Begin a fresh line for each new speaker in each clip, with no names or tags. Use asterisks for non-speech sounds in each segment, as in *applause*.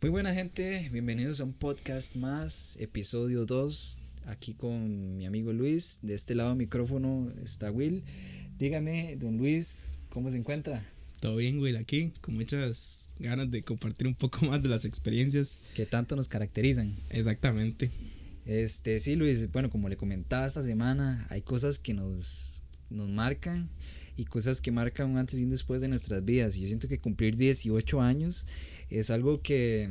Muy buena gente, bienvenidos a un podcast más, episodio 2, aquí con mi amigo Luis. De este lado del micrófono está Will. Dígame, don Luis, ¿cómo se encuentra?
Todo bien, Will, aquí, con muchas ganas de compartir un poco más de las experiencias.
Que tanto nos caracterizan.
Exactamente.
Este, sí, Luis, bueno, como le comentaba esta semana, hay cosas que nos, nos marcan y cosas que marcan un antes y un después de nuestras vidas. Y yo siento que cumplir 18 años es algo que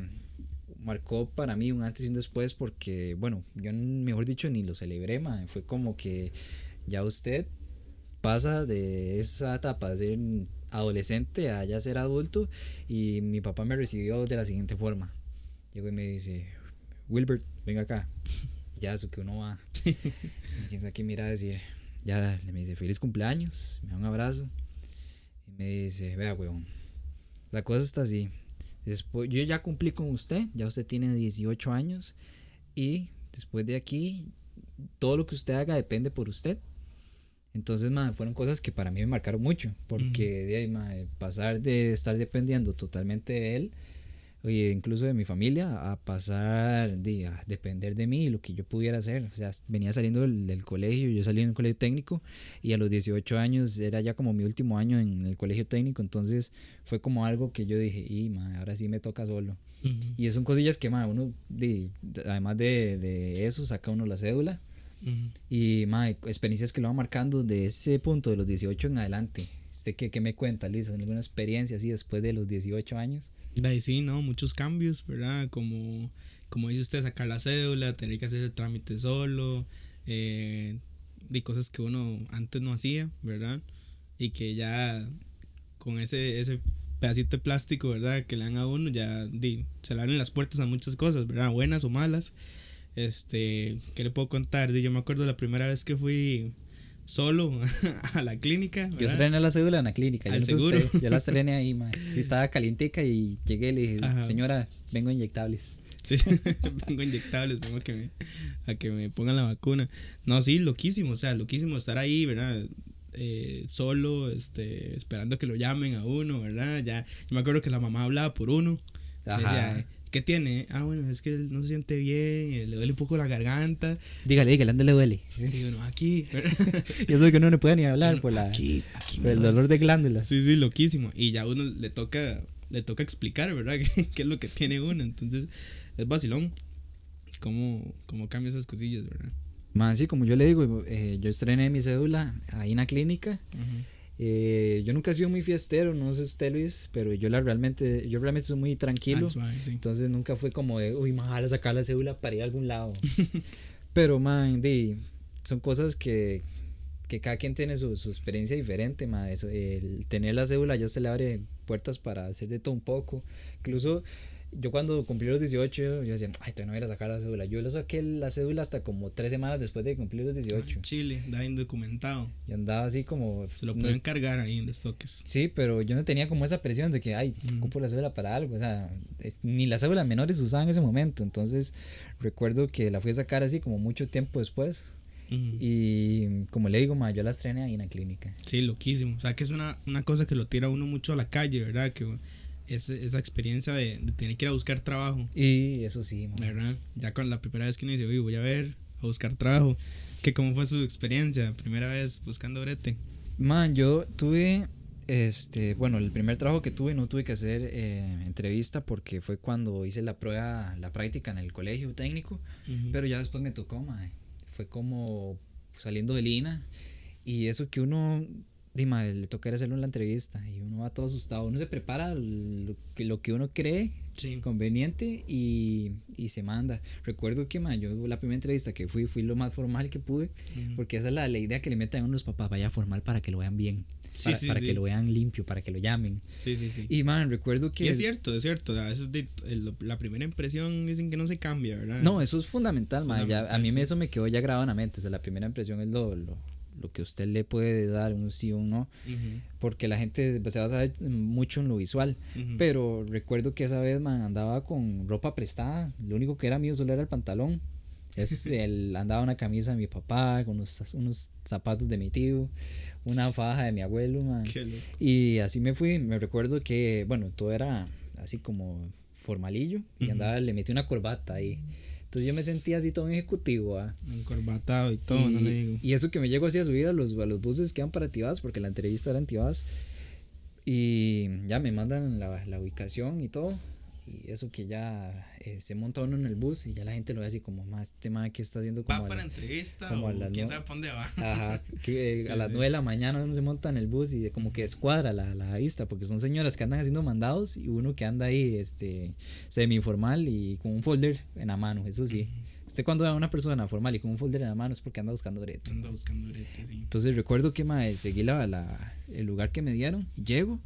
marcó para mí un antes y un después porque, bueno, yo mejor dicho ni lo celebré, man. fue como que ya usted pasa de esa etapa de ser adolescente a ya ser adulto y mi papá me recibió de la siguiente forma. Llegó y me dice, Wilbert, venga acá. *laughs* ya eso que uno va. *laughs* y aquí mira a decir, ya me dice, feliz cumpleaños, me da un abrazo. Y me dice, vea, weón, la cosa está así. Después, yo ya cumplí con usted, ya usted tiene 18 años y después de aquí, todo lo que usted haga depende por usted. Entonces, fueron cosas que para mí me marcaron mucho, porque de ahí, pasar de estar dependiendo totalmente de él oye, incluso de mi familia, a pasar a depender de mí y lo que yo pudiera hacer. O sea, venía saliendo del, colegio, yo salí en un colegio técnico y a los 18 años era ya como mi último año en el colegio técnico, entonces fue como algo que yo dije, y ahora sí me toca solo. Y son cosillas que uno, además de, de, eso, saca uno la cédula. Y ma, experiencias que lo van marcando de ese punto de los 18 en adelante. ¿Usted qué, qué me cuenta, Luis? ¿Alguna experiencia así después de los 18 años?
De sí, ¿no? Muchos cambios, ¿verdad? Como, como dice usted, sacar la cédula, tener que hacer el trámite solo, eh, de cosas que uno antes no hacía, ¿verdad? Y que ya con ese, ese pedacito de plástico, ¿verdad? Que le dan a uno, ya se le abren las puertas a muchas cosas, ¿verdad? Buenas o malas. Este, ¿qué le puedo contar? Yo me acuerdo la primera vez que fui solo *laughs* a la clínica.
Yo estrené la cédula en la clínica. Yo, seguro? yo la estrené ahí, *laughs* man. Sí, estaba calientica y llegué y le dije, señora, vengo inyectables.
Sí, *laughs* vengo inyectables, vengo a que, me, a que me pongan la vacuna. No, sí, loquísimo, o sea, loquísimo estar ahí, ¿verdad? Eh, solo, este, esperando que lo llamen a uno, ¿verdad? Ya, yo me acuerdo que la mamá hablaba por uno. Ajá. ¿Qué tiene? Ah, bueno, es que no se siente bien, le duele un poco la garganta.
Dígale, dígale, ¿dónde le duele?
Digo, no, aquí. *laughs*
y eso que uno no puede ni hablar por, la, aquí, el dolor de glándulas.
Sí, sí, loquísimo. Y ya uno le toca, le toca explicar, ¿verdad? *laughs* ¿Qué, es lo que tiene uno? Entonces, es vacilón. ¿Cómo, cómo cambia esas cosillas, verdad?
Más, sí, como yo le digo, eh, yo estrené mi cédula ahí en la clínica. Eh, yo nunca he sido muy fiestero, no sé usted Luis, pero yo la realmente, yo realmente soy muy tranquilo. Entonces nunca fue como de, uy, a sacar la cédula para ir a algún lado. *laughs* pero man, son cosas que, que cada quien tiene su, su experiencia diferente, man. Eso, el tener la cédula ya se le abre puertas para hacer de todo un poco. Incluso yo cuando cumplí los 18, yo decía, ay, todavía no voy a sacar la cédula. Yo le saqué la cédula hasta como tres semanas después de cumplir los 18.
Chile, andaba indocumentado.
Y andaba así como...
Se lo pueden cargar ahí en estoques.
Sí, pero yo no tenía como esa presión de que, ay, ocupo la cédula para algo. O sea, ni las cédulas menores usaban en ese momento. Entonces, recuerdo que la fui a sacar así como mucho tiempo después. Y como le digo, ma, yo la estrené ahí en la clínica.
Sí, loquísimo. O sea, que es una, una cosa que lo tira uno mucho a la calle, ¿verdad? Que esa experiencia de, tener que ir a buscar trabajo.
Y eso sí,
¿verdad? Ya con la primera vez que uno dice, voy a ver, a buscar trabajo. ¿Qué, ¿Cómo fue su experiencia? Primera vez buscando brete.
Man, yo tuve, este, bueno, el primer trabajo que tuve no tuve que hacer eh, entrevista porque fue cuando hice la prueba, la práctica en el colegio técnico, pero ya después me tocó, man. Fue como saliendo de Lina y eso que uno Dima, le toca hacerlo en la entrevista y uno va todo asustado. Uno se prepara lo que, lo que uno cree conveniente y, y, se manda. Recuerdo que ma, yo la primera entrevista que fui, fui lo más formal que pude, porque esa es la, la, idea que le meten a unos papás, vaya formal para que lo vean bien. Sí, para, sí, para que lo vean limpio, para que lo llamen.
Sí, sí, sí.
Y man, recuerdo que.
es cierto, es cierto. A veces la primera impresión dicen que no se cambia, ¿verdad?
No, eso es fundamental, fundamental a mí eso me quedó ya grabado en la mente. O sea, la primera impresión es lo, lo lo que usted le puede dar, un sí o un no, porque la gente se va a saber mucho en lo visual. Pero recuerdo que esa vez man, andaba con ropa prestada, lo único que era mío solo era el pantalón. Es, *laughs* el, andaba una camisa de mi papá, con unos, unos zapatos de mi tío, una faja de mi abuelo, man. Y así me fui. Me recuerdo que, bueno, todo era así como formalillo y andaba, le metí una corbata ahí. Entonces yo me sentía así todo ejecutivo. ¿ah?
Encorbatado y todo,
y,
no le digo.
y eso que me llego así a subir a los, a los buses que van para Tibás, porque la entrevista era en Tibás. Y ya me mandan la, la ubicación y todo. Y eso que ya eh, se monta uno en el bus y ya la gente lo ve así como más tema que está haciendo como
Va
a
para
la-
entrevista
como
o
a las
quién
nue-
sabe dónde va. *laughs*
Ajá, que, eh,
Sí,
a las
sí.
9 de la mañana uno se monta en el bus y como que escuadra la, la vista, porque son señoras que andan haciendo mandados y uno que anda ahí este semi informal y con un folder en la mano, eso sí. *laughs* Usted cuando ve a una persona formal y con un folder en la mano es porque anda buscando brete.
Anda buscando brete, sí.
Entonces recuerdo que mae, seguí la, la- el lugar que me dieron, llego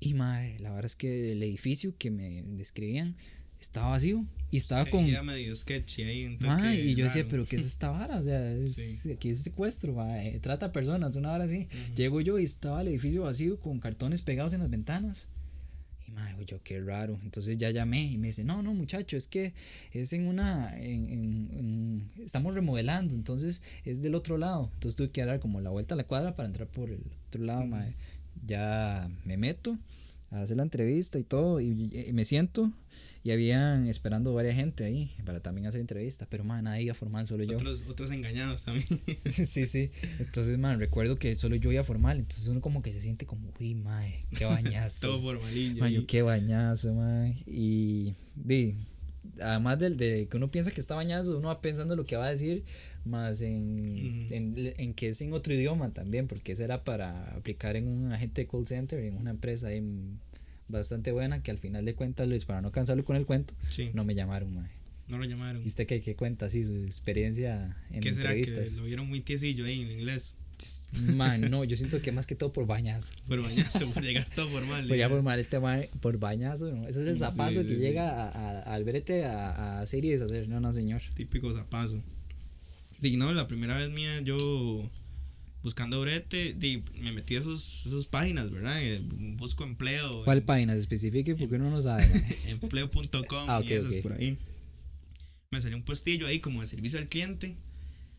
y mae, la verdad es que el edificio que me describían estaba vacío y estaba
Se
con
medio sketchy ahí. un toque
y yo decía, pero ¿qué es esta vara? O sea, es,
Sí.
aquí es secuestro, mae, trata personas, una vara así. Llego yo y estaba el edificio vacío con cartones pegados en las ventanas. Y digo yo, qué raro. Entonces ya llamé y me dice, no, no, muchacho, es que es en una, en, en- en- estamos remodelando, entonces es del otro lado. Entonces tuve que dar como la vuelta a la cuadra para entrar por el otro lado, mae. Ya me meto a hacer la entrevista y todo, y, y me siento. Y habían esperando varias gente ahí para también hacer entrevista, pero man, nadie iba formal, solo yo.
Otros, otros engañados también. *laughs*
sí, sí. Entonces, man, recuerdo que solo yo iba formal, entonces uno como que se siente como, uy, mae, qué *laughs* bañazo.
todo formalillo.
Man, yo qué bañazo, mae. Y, di, además del de que uno piensa que está bañazo, uno va pensando lo que va a decir, más en,
Ujú.
en, en que es en otro idioma también, porque ese era para aplicar en un agente de call center, en una empresa bastante buena, que al final de cuentas, Luis, para no cansarlo con el cuento,
Sí,
no me llamaron, mae.
no lo llamaron.
¿Y usted qué, qué cuenta así su experiencia en
¿Qué será que
entrevistas?
lo vieron muy tiesillo ahí en inglés?
Man, no, yo siento que más que todo por bañazo. *laughs*
Por bañarse, por llegar todo formal.
Por mal este man, por bañazo, ¿no? Ese es el
Sí,
zapazo
sí,
que
sí.
llega a, a- al brete a, a hacer y deshacer. No, no, señor.
Típico zapazo. Y no, la primera vez mía yo buscando brete, di, me metí a esos, esas páginas, ¿verdad? Eh, Busco empleo.
¿Cuál
en-
página especifique? Porque uno no sabe. *laughs*
empleo.com
Ah, ok,
y esas por ahí. Me salió un puestillo ahí como de servicio al cliente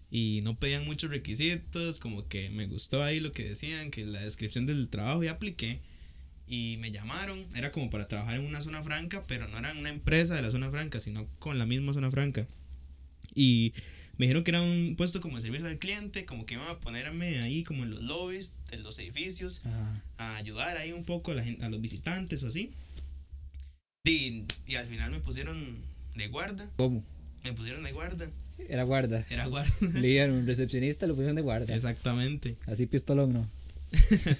y no pedían muchos requisitos, como que me gustó ahí lo que decían, que la descripción del trabajo ya apliqué y me llamaron, era como para trabajar en una zona franca, pero no era una empresa de la zona franca, sino con la misma zona franca. Y me dijeron que era un puesto como de servicio al cliente, como que iban a ponerme ahí como en los lobbies de los edificios
Ajá.
a ayudar ahí un poco a, la gente, a los visitantes o así. Y, y al final me pusieron de guarda.
¿Cómo?
Me pusieron de guarda.
Era guarda.
Era guarda. *laughs*
Le dieron un recepcionista, lo pusieron de guarda.
Exactamente. *laughs*
Así pistolón, ¿no?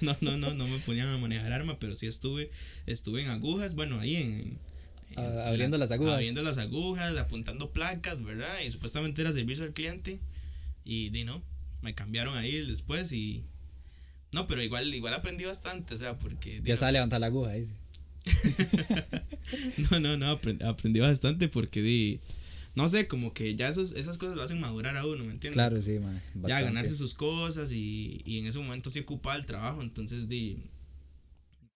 No, no, no, no me ponían a manejar arma, pero sí estuve, estuve en agujas, bueno, ahí en... en
Ah,
la-
abriendo las agujas.
Abriendo las agujas, apuntando placas, ¿verdad? Y supuestamente era servicio al cliente. Y di no, me cambiaron ahí después y... No, pero igual, igual aprendí bastante, o sea, porque...
Ya
no,
sabe levantar la aguja, dice. *laughs*
No, no, no, aprendí, aprendí bastante porque di... No sé, como que ya esos, esas cosas lo hacen madurar a uno, ¿me entiendes?
Claro, sí, man.
ya ganarse sus cosas y, y en ese momento sí ocupaba el trabajo, entonces di,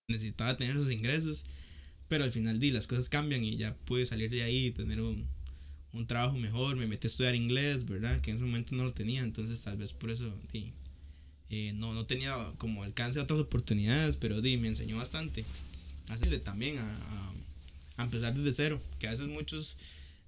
necesitaba tener esos ingresos, pero al final di, las cosas cambian y ya pude salir de ahí y tener un, un trabajo mejor, me metí a estudiar inglés, ¿verdad? Que en ese momento no lo tenía, entonces tal vez por eso di, eh, no, no tenía como alcance otras oportunidades, pero di, me enseñó bastante. Así de también a, empezar desde cero, que a veces muchos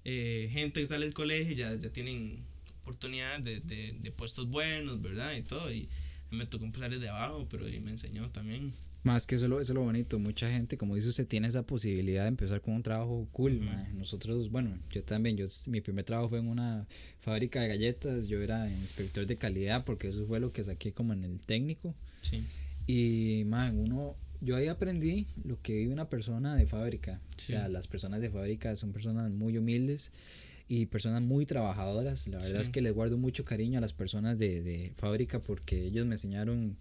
eh, gente que sale del colegio ya, ya tienen oportunidades de, de, de puestos buenos, ¿verdad? Y todo, y me tocó empezar desde abajo, pero y me enseñó también.
Más que eso, es lo- eso es lo bonito. Mucha gente, como dice usted, tiene esa posibilidad de empezar con un trabajo cool. mae. Nosotros, bueno, yo también, yo mi primer trabajo fue en una fábrica de galletas. Yo era inspector de calidad porque eso fue lo que saqué como en el técnico.
Sí.
Y, man, uno, yo ahí aprendí lo que vive una persona de fábrica.
Sí.
O sea, las personas de fábrica son personas muy humildes y personas muy trabajadoras. La verdad
Sí.
es que les guardo mucho cariño a las personas de, de fábrica porque ellos me enseñaron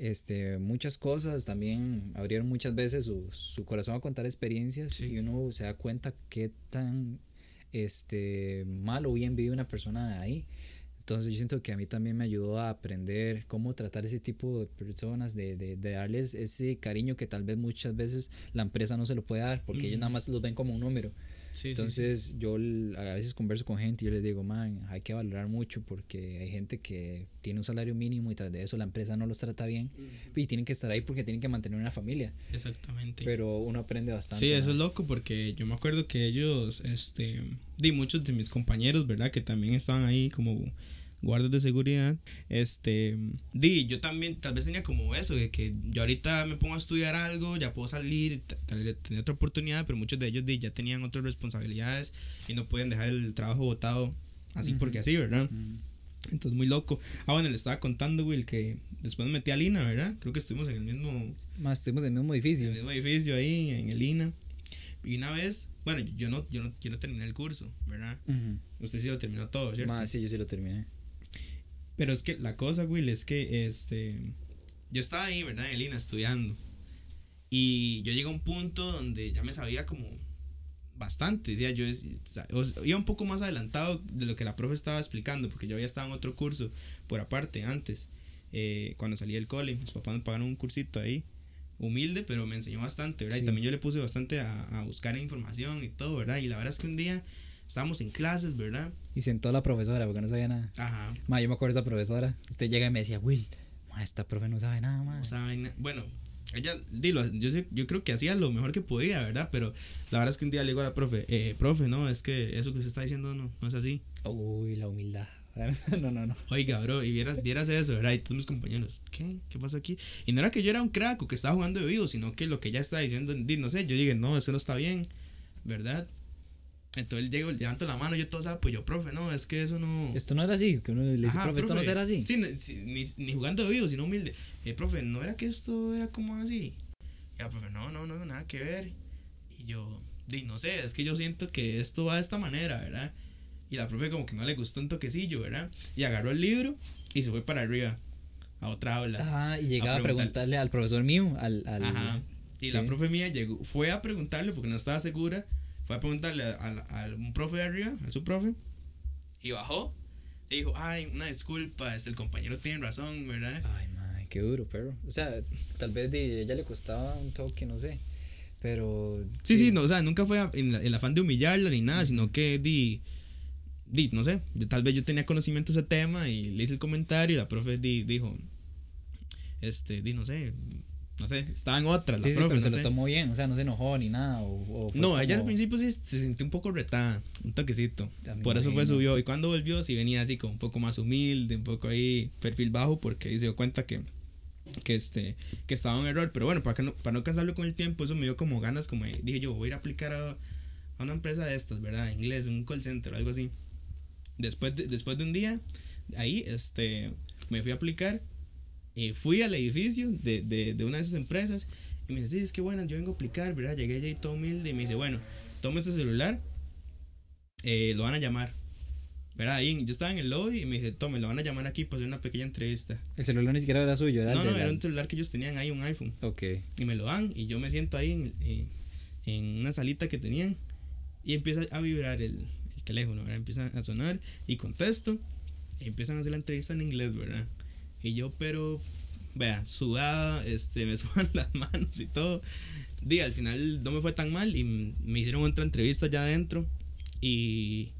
este, muchas cosas, también abrieron muchas veces su, su corazón a contar experiencias
Sí.
y uno se da cuenta qué tan este, mal o bien vive una persona ahí. Entonces yo siento que a mí también me ayudó a aprender cómo tratar ese tipo de personas, de, de, de darles ese cariño que tal vez muchas veces la empresa no se lo puede dar, porque ellos nada más los ven como un número.
Sí, sí,
Entonces yo a veces converso con gente y yo les digo, man, hay que valorar mucho porque hay gente que tiene un salario mínimo y tras de eso la empresa no los trata bien y tienen que estar ahí porque tienen que mantener una familia.
Exactamente.
Pero uno aprende bastante.
Sí, eso es loco porque yo me acuerdo que ellos, este, di muchos de mis compañeros, ¿verdad? Que también estaban ahí como guardas de seguridad, este, di, yo también tal vez tenía como eso, de que yo ahorita me pongo a estudiar algo, ya puedo salir, tal vez tener otra oportunidad, pero muchos de ellos di, ya tenían otras responsabilidades y no pueden dejar el trabajo botado así porque así, ¿verdad? Entonces, muy loco. Ah, bueno, le estaba contando, Will, que después me metí a Lina, ¿verdad? Creo que estuvimos en el mismo
Más estuvimos en el mismo edificio.
en el mismo edificio ahí, en el INA. Y una vez, bueno, yo no, yo no, yo no terminé el curso, ¿verdad?
Ujú.
Usted sí lo terminó todo, ¿cierto?
Más, sí, yo sí lo terminé.
Pero es que la cosa, Will, es que este. Yo estaba ahí, ¿verdad? En el INA estudiando. Y yo llegué a un punto donde ya me sabía como bastante. ¿sí? Yo o sea, iba un poco más adelantado de lo que la profe estaba explicando, porque yo había estado en otro curso por aparte antes, eh, cuando salí del cole. Mis papás me pagaron un cursito ahí, humilde, pero me enseñó bastante, ¿verdad?
Sí.
Y también yo le puse bastante a, a buscar información y todo, ¿verdad? Y la verdad es que un día estábamos en clases, ¿verdad?
Y sentó la profesora porque no sabía nada.
Ajá.
Ma, yo me acuerdo de esa profesora. Usted llega y me decía, Will, ma, esta profe no sabe nada más.
esa vaina. Bueno, ella, dilo, yo, sé- yo creo que hacía lo mejor que podía, ¿verdad? Pero la verdad es que un día le digo a la profe, eh, profe, no, es que eso que usted está diciendo no, no es así.
Uy, la humildad. *laughs* no, no, no.
Oiga, bro, y vieras, vieras eso, ¿verdad? Y todos mis compañeros, ¿qué? ¿Qué pasó aquí? Y no era que yo era un crack o que estaba jugando de vivo, sino que lo que ella estaba diciendo, di, no sé, yo dije, no, eso no está bien, ¿verdad? Entonces llego, levanto la mano, yo todo sabe, pues yo, profe, no, es que eso no.
Esto no era así. Que uno le dice,
Ajá,
profe, esto no será así.
Sí, ni, ni, jugando de vivo, sino humilde. Eh, profe, ¿no era que esto era como así? Ya, profe, no, no, no, nada que ver. Y yo, di, no sé, es que yo siento que esto va de esta manera, ¿verdad? Y la profe como que no le gustó un toquecillo, ¿verdad? Y agarró el libro y se fue para arriba, a otra aula.
Ah, y llegaba a,
A preguntar-
preguntarle al profesor mío, al... al
Ajá. Y la
sí.
profe mía llegó, fue a preguntarle porque no estaba segura. Fue a preguntarle a, a- a un profe de arriba, a su profe. Y bajó. Y dijo, ay, una disculpa, el compañero tiene razón, ¿verdad?
Ay, madre, qué duro, pero. O sea, tal vez de ella le costaba un toque, no sé. Pero.
Sí, sí, no, o sea, nunca fue en la- el afán de humillarla ni nada, sino que di, di, no sé, tal vez yo tenía conocimiento de ese tema y le hice el comentario y la profe di, dijo, este, di, no sé, no sé, estaba en otras,
Sí,
la
sí,
profe,
pero
no
se lo tomó bien, o sea, no se enojó ni nada. O, o
No, ella al principio sí se sintió un poco retada, un toquecito. Por eso fue subió. Y cuando volvió, sí venía así como un poco más humilde, un poco ahí, perfil bajo, porque ahí se dio cuenta que, que, este, que estaba en error. Pero bueno, para, que no, para no cansarlo con el tiempo, eso me dio como ganas, como de- dije yo, voy a ir a aplicar a, a una empresa de estas, ¿verdad? Inglés, un call center o algo así. Después de, después de un día, ahí, este, me fui a aplicar. Y fui al edificio de, de, de una de esas empresas y me dice, sí, es que bueno, yo vengo a aplicar, ¿verdad? Llegué allá y todo humilde y me dice, bueno, toma este celular, eh, lo van a llamar. ¿Verdad? Ahí yo estaba en el lobby y me dice, tome, lo van a llamar aquí para hacer una pequeña entrevista.
El celular ni siquiera era suyo, era
No, no, era un celular que ellos tenían ahí, un iPhone.
Ok.
Y me lo dan y yo me siento ahí en, en- en una salita que tenían y empieza a vibrar el, el teléfono, ¿verdad? Empieza a sonar y contesto y empiezan a hacer la entrevista en inglés, ¿verdad? Y yo, pero, vea, sudada, este, me *laughs* sudan las manos y todo. Di, al final no me fue tan mal y me hicieron otra entrevista ya adentro y,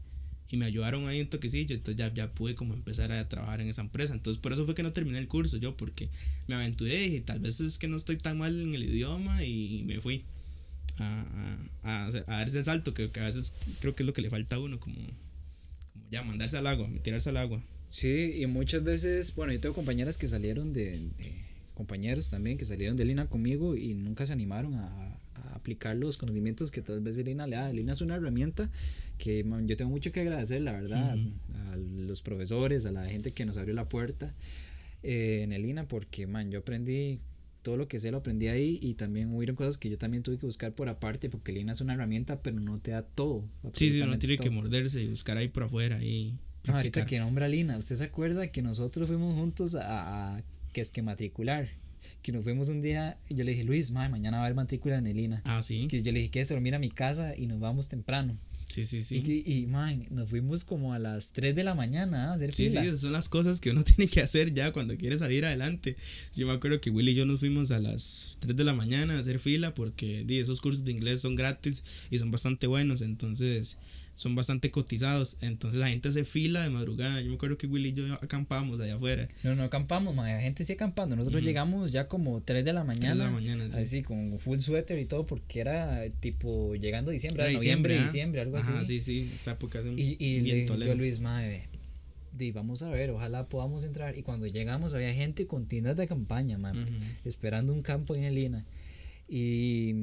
y me ayudaron ahí un toquecillo, entonces ya, ya pude como empezar a trabajar en esa empresa. Entonces por eso fue que no terminé el curso yo, porque me aventuré y tal vez es que no estoy tan mal en el idioma y me fui a, a, a, hacer- a dar ese salto que, que a veces creo que es lo que le falta a uno, como, como ya mandarse al agua, tirarse al agua.
Sí, y muchas veces, bueno, yo tengo compañeras que salieron de, de- compañeros también que salieron de Lina conmigo y nunca se animaron a, a aplicar los conocimientos que tal vez Lina le da. Lina es una herramienta que man, yo tengo mucho que agradecer, la verdad, a los profesores, a la gente que nos abrió la puerta eh, en el Lina, porque man, yo aprendí todo lo que sé lo aprendí ahí y también hubieron cosas que yo también tuve que buscar por aparte porque Lina es una herramienta pero no te da todo
Sí, sí, uno tiene que morderse y buscar ahí por afuera y
No, ahorita que nombra Lina, ¿usted se acuerda que nosotros fuimos juntos a, a que es que matricular? Que nos fuimos un día yo le dije, Luis, madre, mañana va a haber matrícula en el Lina.
Ah, sí.
Que yo le dije, ¿qué? Se lo mira a mi casa y nos vamos temprano.
Sí, sí, sí.
Y, y man, nos fuimos como a las 3 de la mañana a hacer
Sí,
fila.
sí, esas son las cosas que uno *laughs* tiene que hacer ya cuando quiere salir adelante. Yo me acuerdo que Willy y yo nos fuimos a las 3 de la mañana a hacer fila porque di, esos cursos de inglés son gratis y son bastante buenos, entonces son bastante cotizados. Entonces la gente hace fila de madrugada. Yo me acuerdo que Willy y yo acampamos allá afuera.
No, no acampamos, man. La gente sí acampando. Nosotros llegamos ya como 3 de la
Tres de
mañana.
la mañana, sí.
Así, con full suéter y todo, porque era tipo llegando diciembre,
Era
noviembre,
¿ah?
diciembre, algo
Ajá,
así.
sí, sí, esa época hace un
Y, y le yo. Luis, madre, di, vamos a ver, ojalá podamos entrar. Y cuando llegamos había gente con tiendas de campaña, man,
Ujú.
esperando un campo en Elina. Y,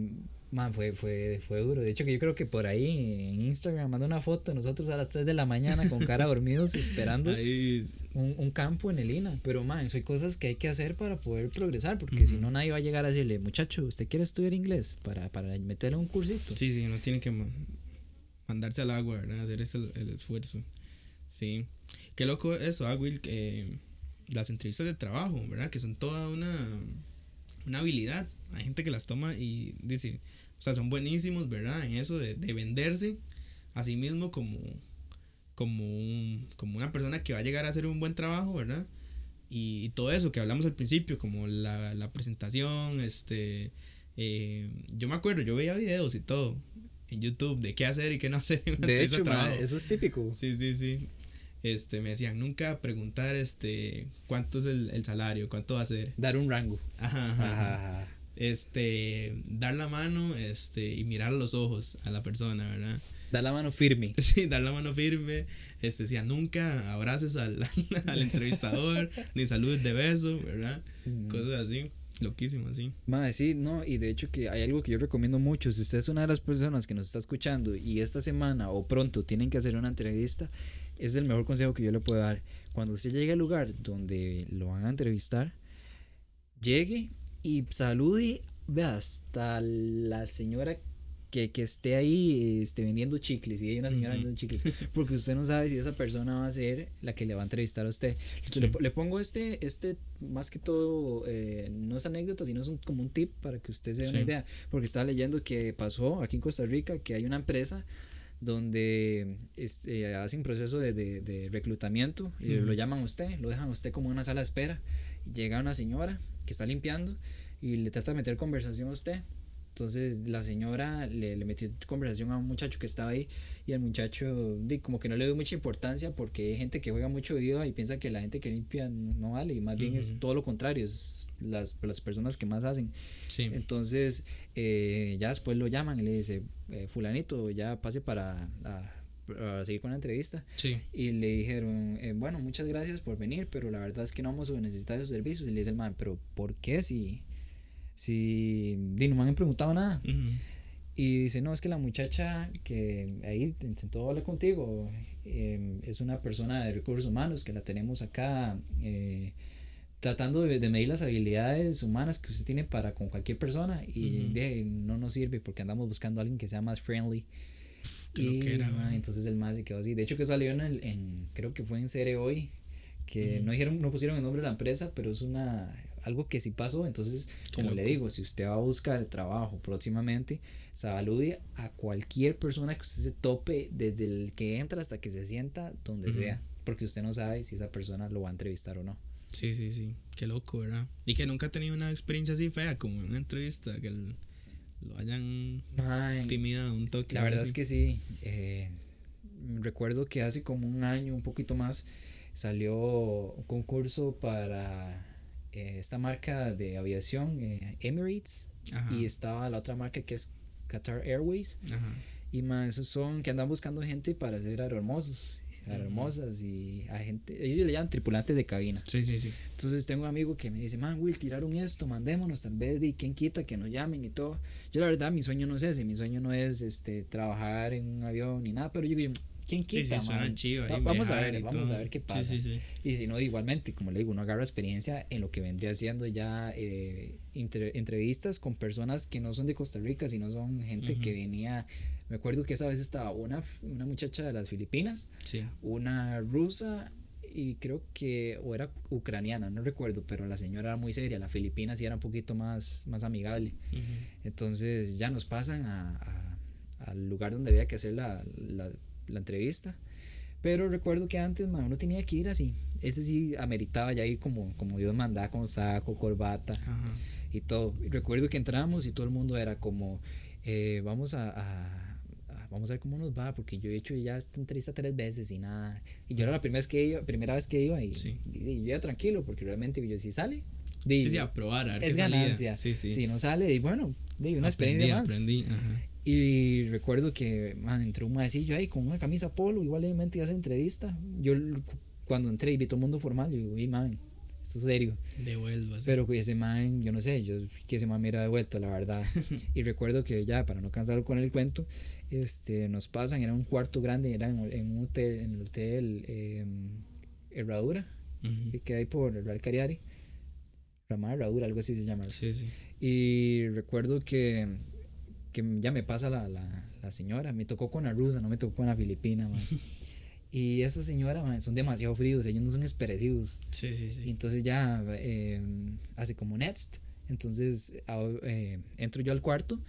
man, fue, fue, fue duro. De hecho, que yo creo que por ahí en Instagram mandó una foto de nosotros a las 3 de la mañana con cara *laughs* dormidos esperando
Ahí,
un, un campo en Elina. Pero, man, son cosas que hay que hacer para poder progresar, porque si no nadie va a llegar a decirle, muchacho, ¿usted quiere estudiar inglés para, para meterle un cursito?
sí, sí, uno tiene que ma- mandarse al agua, ¿verdad? Hacer ese, el esfuerzo. Sí. Qué loco eso, ah, Will, que las entrevistas de trabajo, ¿verdad? Que son toda una, una habilidad. Hay gente que las toma y dice, o sea, son buenísimos, ¿verdad? En eso de, de venderse a sí mismo como, como, un- como una persona que va a llegar a hacer un buen trabajo, ¿verdad? Y, y todo eso que hablamos al principio, como la, la presentación, este... eh, yo me acuerdo, yo veía videos y todo en YouTube de qué hacer y qué no *laughs* hacer.
De hecho, man, eso es típico.
Sí, sí, sí. Este, me decían, nunca preguntar este cuánto es el, el salario, cuánto va a ser.
Dar un rango.
Ajá. Ajá, ajá. Este, dar la mano, este, y mirar a los ojos a la persona, ¿verdad?
Dar la mano firme. *laughs*
Sí, dar la mano firme. Este, decía, nunca abraces al, *laughs* al entrevistador, *laughs* ni saludes de beso, ¿verdad? Cosas así, loquísimo, así.
Madre, sí, no, y de hecho que hay algo que yo recomiendo mucho. Si usted es una de las personas que nos está escuchando y esta semana o pronto tienen que hacer una entrevista, es el mejor consejo que yo le puedo dar. Cuando usted llegue al lugar donde lo van a entrevistar, llegue y salude hasta la señora que, que esté ahí esté vendiendo chicles y hay una señora vendiendo chicles porque usted no sabe si esa persona va a ser la que le va a entrevistar a usted.
Sí.
le, le pongo este este más que todo eh, no es anécdota sino es un- como un tip para que usted se dé una idea porque estaba leyendo que pasó aquí en Costa Rica que hay una empresa donde este, hacen proceso de, de- de reclutamiento y lo llaman a usted, lo dejan a usted como en una sala de espera llega una señora que está limpiando y le trata de meter conversación a usted. Entonces la señora le, le metió conversación a un muchacho que estaba ahí y el muchacho como que no le dio mucha importancia porque hay gente que juega mucho video y piensa que la gente que limpia no vale y más bien es todo lo contrario, es las, las personas que más hacen.
Sí.
Entonces, eh, ya después lo llaman y le dice, eh, fulanito, ya pase para a- a seguir con la entrevista.
Sí.
Y le dijeron, eh, bueno, muchas gracias por venir, pero la verdad es que no vamos a necesitar esos servicios. Y le dice el man, pero ¿por qué si, si no me han preguntado nada? Y dice, no, es que la muchacha que ahí intentó hablar contigo eh, es una persona de recursos humanos que la tenemos acá eh, tratando de, de medir las habilidades humanas que usted tiene para con cualquier persona y de, no nos sirve porque andamos buscando a alguien que sea más friendly. Y
loquera,
ma,
man.
entonces el más se quedó así. De hecho que salió en, el, en creo que fue en Cere hoy, que no dijeron, no pusieron el nombre de la empresa, pero es una algo que sí pasó. Entonces, como le digo, si usted va a buscar trabajo próximamente, salude a cualquier persona que usted se tope, desde el que entra hasta que se sienta, donde sea, porque usted no sabe si esa persona lo va a entrevistar o no.
Sí, sí, sí. Qué loco, ¿verdad? Y que nunca ha tenido una experiencia así fea como en una entrevista, que el- lo hayan intimidado un toque.
La verdad
así.
es que sí. eh, recuerdo que hace como un año, un poquito más, salió un concurso para eh, esta marca de aviación, eh, Emirates,
Ajá.
y estaba la otra marca que es Qatar Airways.
Ajá.
Y más, esos son que andan buscando gente para ser aerohermosos, aerohermosas y a gente, ellos le llaman tripulantes de cabina.
Sí, sí, sí.
Entonces tengo un amigo que me dice, man, Will, tiraron esto, mandémonos, tal vez, y quién quita que nos llamen y todo. Yo la verdad, mi sueño no es ese, mi sueño no es este trabajar en un avión ni nada, pero yo digo, ¿quién
Sí,
quita,
sí, suena
man?
chido. ahí
vamos a ver, vamos a ver qué
Sí,
pasa.
Sí, sí,
Y si no, igualmente, como le digo, uno agarra experiencia en lo que vendría siendo ya eh, entre- entrevistas con personas que no son de Costa Rica, sino son gente que venía, me acuerdo que esa vez estaba una, una muchacha de las Filipinas,
Sí.
una rusa y creo que o era ucraniana, no recuerdo, pero la señora era muy seria, la filipina sí era un poquito más, más amigable.
Ujú.
Entonces ya nos pasan a, a- al lugar donde había que hacer la, la, la entrevista. Pero recuerdo que antes, man, uno tenía que ir así. Ese sí ameritaba ya ir como, como Dios mandaba, con saco, corbata
Ajá.
y todo. Y recuerdo que entramos y todo el mundo era como, eh, vamos a, a- vamos a ver cómo nos va, porque yo he hecho ya esta entrevista tres veces y nada. Y yo era la primera vez que iba, primera vez que iba y,
Sí.
y- y yo iba tranquilo, porque realmente yo si sale, di,
Sí, sí, a probar, a ver
es
qué
ganancia.
Sí.
Si no sale, y bueno, di, una experiencia más.
Aprendí, ajá.
Y recuerdo que, man, entró un maecillo ahí con una camisa polo, igualmente iba a hacer entrevista. Yo cuando entré y vi todo el mundo formal, yo digo, "Ey, man, esto es serio.
Devuélvase.
Pero ese man, yo no sé, yo que ese man me hubiera devuelto, la verdad. *laughs* y recuerdo que ya, para no cansarlo con el cuento, este, nos pasan, era un cuarto grande, era en, en un hotel, en el hotel eh, Herradura, que hay por el Real Cariari. Ramada Herradura, algo así se llama.
Sí, sí.
Y recuerdo que, que ya me pasa la, la, la señora, me tocó con la rusa, no me tocó con la filipina, man. *laughs* Y esa señora, man, son demasiado fríos, ellos no son expresivos.
Sí, sí,
Y
sí.
entonces ya eh, hace como next. Entonces a- eh, entro yo al cuarto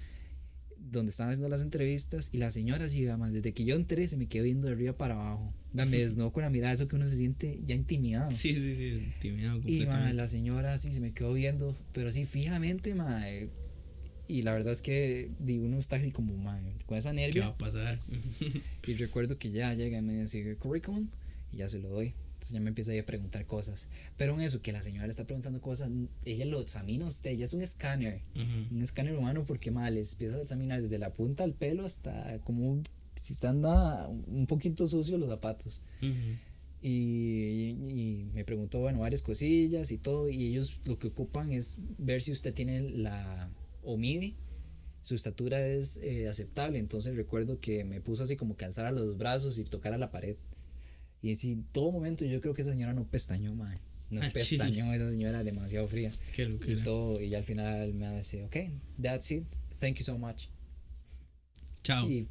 donde estaban haciendo las entrevistas y la señora sí, man, desde que yo entré se me quedó viendo de arriba para abajo. Me *laughs* desnudó con la mirada, eso que uno se siente ya intimidado.
Sí, sí, sí. Intimidado
Y man,
completamente.
la señora sí se me quedó viendo, pero sí fijamente, eh, y la verdad es que di, uno está así como man, con esa
¿Qué
nervia.
va a pasar? *laughs*
Y recuerdo que ya llega y me dice curriculum y ya se lo doy. Entonces ya me empieza ahí a preguntar cosas. Pero en eso, que la señora le está preguntando cosas, ella lo examina a usted, ella es un escáner,
Ujú.
un escáner humano porque mal, les empieza a examinar desde la punta al pelo hasta como si están un poquito sucios los zapatos.
Ujú.
Y, y me preguntó, bueno, varias cosillas y todo. Y ellos lo que ocupan es ver si usted tiene la o mide, su estatura es eh, aceptable. Entonces recuerdo que me puso así como que alzara los brazos y tocara la pared. Y en todo momento yo creo que esa señora no pestañó, man. No
Ah,
pestañó, esa señora demasiado fría.
Qué
Y todo, y ya al final me dice, ok, that's it, thank you so much.
Chao.
Y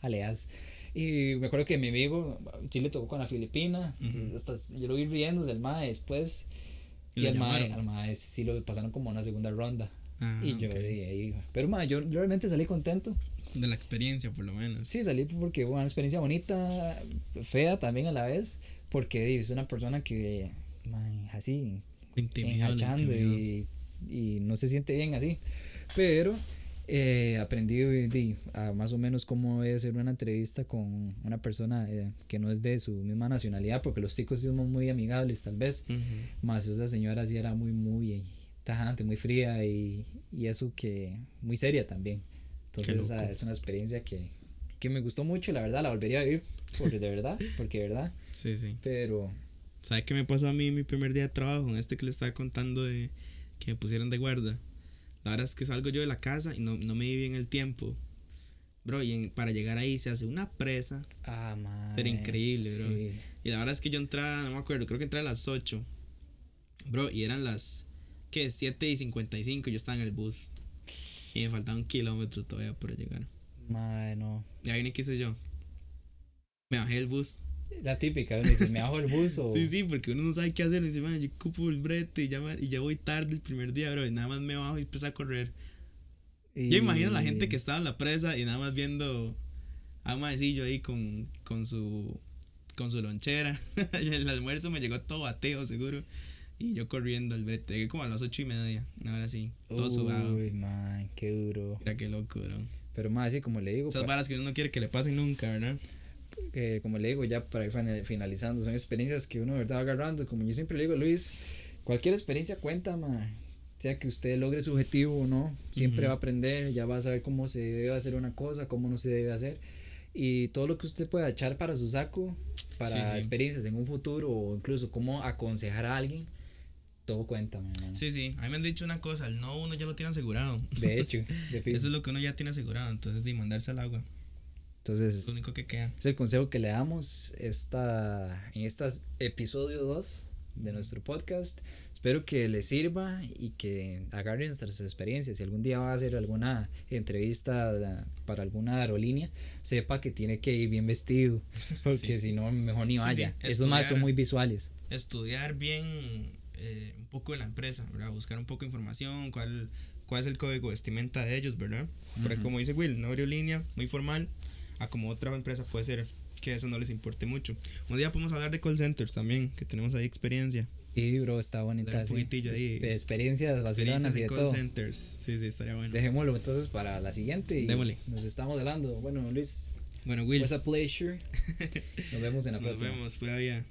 aleas. Y me acuerdo que mi amigo sí le tocó con la Filipina.
Ujú.
hasta yo lo vi riéndose el mae después.
¿Y
Y, el mae, al mae sí lo pasaron como a una segunda ronda.
Ah,
y yo
ok.
dije, ahí. Pero mae, yo realmente salí contento.
De la experiencia, por lo menos.
Sí, salí porque fue una experiencia bonita, fea también a la vez. Porque es una persona que, mae, así, enganchando y, y no se siente bien así. Pero eh, aprendí di, a más o menos cómo debe ser una entrevista con una persona eh, que no es de su misma nacionalidad, porque los ticos somos muy amigables tal vez,
Ujú.
más esa señora sí era muy, muy tajante, muy fría y, y eso que muy seria también. Entonces ah, es una experiencia que, que me gustó mucho, la verdad, la volvería a vivir, porque de verdad, *laughs* porque de verdad,
Sí, sí.
pero...
¿Sabe qué me pasó a mí mi primer día de trabajo? En este que le estaba contando de que me pusieron de guarda. La verdad es que salgo yo de la casa y no, no me di bien el tiempo. Bro, y en- para llegar ahí se hace una presa.
Ah, man,
Pero increíble, bro. Y la verdad es que yo entraba, no me acuerdo, creo que entré a las 8. Bro, y eran las, ¿qué? 7 y 55 y yo estaba en el bus. Y me faltaba un kilómetro todavía por llegar.
Mae, no.
Ya vine, ¿qué hice yo? Me bajé del bus.
La típica, uno dice, me bajo el bus o... *laughs*
Sí, sí, porque uno no sabe qué hacer. Y dice, "Man, yo ocupo el brete y ya, y ya voy tarde el primer día, bro. Y nada más me bajo y empiezo a correr.
y-
Yo imagino a la gente que estaba en la presa y nada más viendo a un maecillo ahí con, con su con su lonchera. *laughs* y el almuerzo me llegó todo bateo, seguro. Y yo corriendo el brete. Llegué como a las ocho y media. Ahora sí, todo sudado.
Uy, man, qué duro.
Mira qué loco, bro.
Pero más así como le digo,
Esas varas que uno no quiere que le pasen nunca, ¿verdad?
eh, como le digo ya para ir fina- finalizando, son experiencias que uno de verdad va agarrando. Como yo siempre le digo Luis, cualquier experiencia cuenta, man. Sea que usted logre su objetivo o no, siempre
Ujú.
va a aprender, ya va a saber cómo se debe hacer una cosa, cómo no se debe hacer. Y todo lo que usted pueda echar para su saco, para
Sí, sí.
experiencias en un futuro o incluso cómo aconsejar a alguien, todo cuenta, man.
Sí, sí. A mí me han dicho una cosa, el no uno ya lo tiene asegurado.
De hecho, *laughs* de.
Eso es lo que uno ya tiene asegurado. Entonces, de mandarse al agua. Es
Entonces,
lo único que queda.
Es el consejo que le damos esta, en este episodio 2 de nuestro podcast. Espero que les sirva y que agarren nuestras experiencias. Si algún día va a hacer alguna entrevista da- para alguna aerolínea, sepa que tiene que ir bien vestido, *laughs* porque
Sí,
si no, mejor ni
Sí, sí,
vaya. Esos más son
estudiar.
muy visuales.
estudiar bien eh, un poco de la empresa, ¿verdad? Buscar un poco de información, cuál, cuál es el código de vestimenta de ellos, ¿verdad? Porque como dice Will, una aerolínea muy formal, a como otra empresa puede ser que eso no les importe mucho. Un día podemos hablar de call centers también, que tenemos ahí experiencia.
Y bro, está bonita.
Un
sí.
poquitillo ahí.
Espe- Experiencias vacilonas y de
call
todo.
centers. Sí, sí, estaría bueno.
Dejémoslo entonces para la siguiente. Y
Démosle.
Nos estamos hablando. Bueno, Luis,
Bueno, Will,
was a pleasure. *laughs* Nos vemos en la
nos
próxima.
vemos, pura vida.